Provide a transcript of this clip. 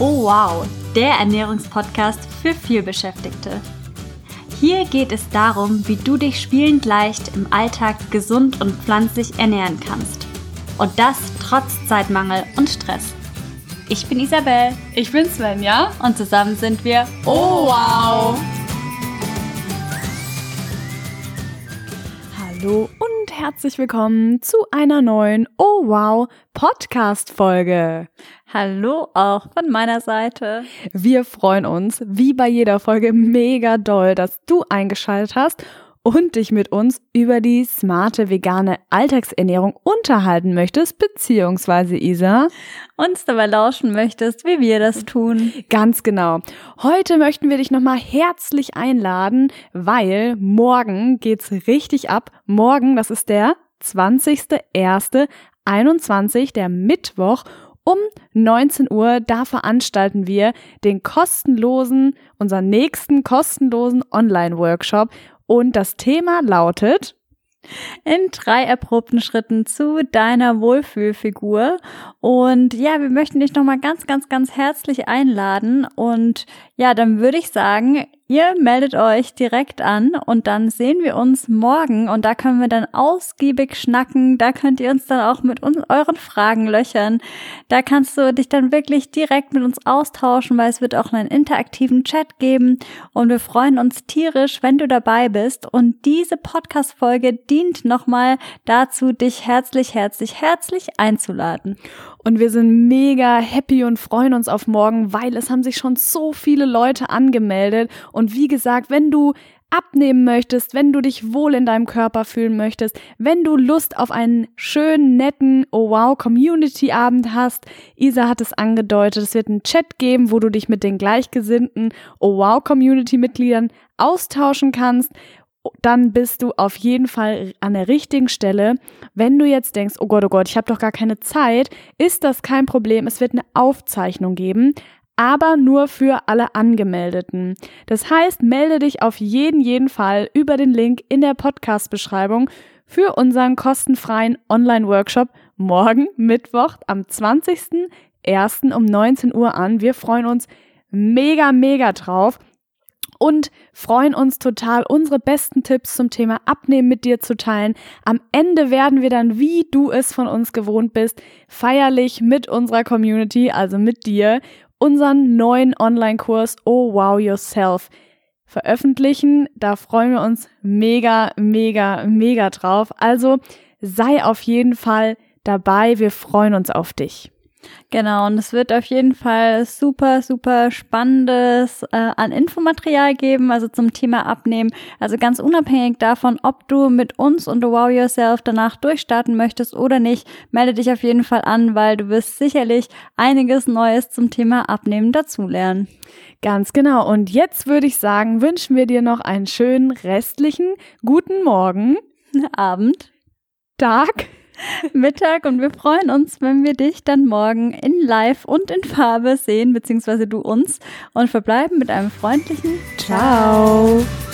Oh wow, der Ernährungspodcast für vielbeschäftigte. Hier geht es darum, wie du dich spielend leicht im Alltag gesund und pflanzlich ernähren kannst. Und das trotz Zeitmangel und Stress. Ich bin Isabel. Ich bin Svenja. Und zusammen sind wir Oh wow! Herzlich willkommen zu einer neuen Oh wow Podcast Folge. Hallo auch von meiner Seite. Wir freuen uns, wie bei jeder Folge, mega doll, dass du eingeschaltet hast und dich mit uns über die smarte vegane Alltagsernährung unterhalten möchtest, beziehungsweise Isa uns dabei lauschen möchtest, wie wir das tun. Ganz genau. Heute möchten wir dich nochmal herzlich einladen, weil morgen geht's richtig ab. Morgen, das ist der 20.01.21, der Mittwoch um 19 Uhr, da veranstalten wir den kostenlosen, unseren nächsten kostenlosen Online-Workshop. Und das Thema lautet in drei erprobten Schritten zu deiner Wohlfühlfigur. Und ja, wir möchten dich nochmal ganz, ganz, ganz herzlich einladen. Und ja, dann würde ich sagen, Ihr meldet euch direkt an und dann sehen wir uns morgen und da können wir dann ausgiebig schnacken. Da könnt ihr uns dann auch mit uns, euren Fragen löchern. Da kannst du dich dann wirklich direkt mit uns austauschen, weil es wird auch einen interaktiven Chat geben und wir freuen uns tierisch, wenn du dabei bist. Und diese Podcast-Folge dient nochmal dazu, dich herzlich, herzlich, herzlich einzuladen. Und wir sind mega happy und freuen uns auf morgen, weil es haben sich schon so viele Leute angemeldet. Und wie gesagt, wenn du abnehmen möchtest, wenn du dich wohl in deinem Körper fühlen möchtest, wenn du Lust auf einen schönen, netten Oh Wow Community Abend hast. Isa hat es angedeutet, es wird einen Chat geben, wo du dich mit den gleichgesinnten Oh Wow Community Mitgliedern austauschen kannst dann bist du auf jeden Fall an der richtigen Stelle. Wenn du jetzt denkst, oh Gott, oh Gott, ich habe doch gar keine Zeit, ist das kein Problem. Es wird eine Aufzeichnung geben, aber nur für alle Angemeldeten. Das heißt, melde dich auf jeden, jeden Fall über den Link in der Podcast-Beschreibung für unseren kostenfreien Online-Workshop morgen Mittwoch am 20.01. um 19 Uhr an. Wir freuen uns mega, mega drauf und freuen uns total, unsere besten Tipps zum Thema Abnehmen mit dir zu teilen. Am Ende werden wir dann, wie du es von uns gewohnt bist, feierlich mit unserer Community, also mit dir, unseren neuen Online-Kurs Oh Wow Yourself veröffentlichen. Da freuen wir uns mega, mega, mega drauf. Also sei auf jeden Fall dabei. Wir freuen uns auf dich. Genau, und es wird auf jeden Fall super, super spannendes äh, an Infomaterial geben, also zum Thema Abnehmen. Also ganz unabhängig davon, ob du mit uns und Wow Yourself danach durchstarten möchtest oder nicht, melde dich auf jeden Fall an, weil du wirst sicherlich einiges Neues zum Thema Abnehmen dazulernen. Ganz genau. Und jetzt würde ich sagen, wünschen wir dir noch einen schönen restlichen guten Morgen, Abend, Tag Mittag und wir freuen uns, wenn wir dich dann morgen in Live und in Farbe sehen, beziehungsweise du uns und verbleiben mit einem freundlichen Ciao. Ciao.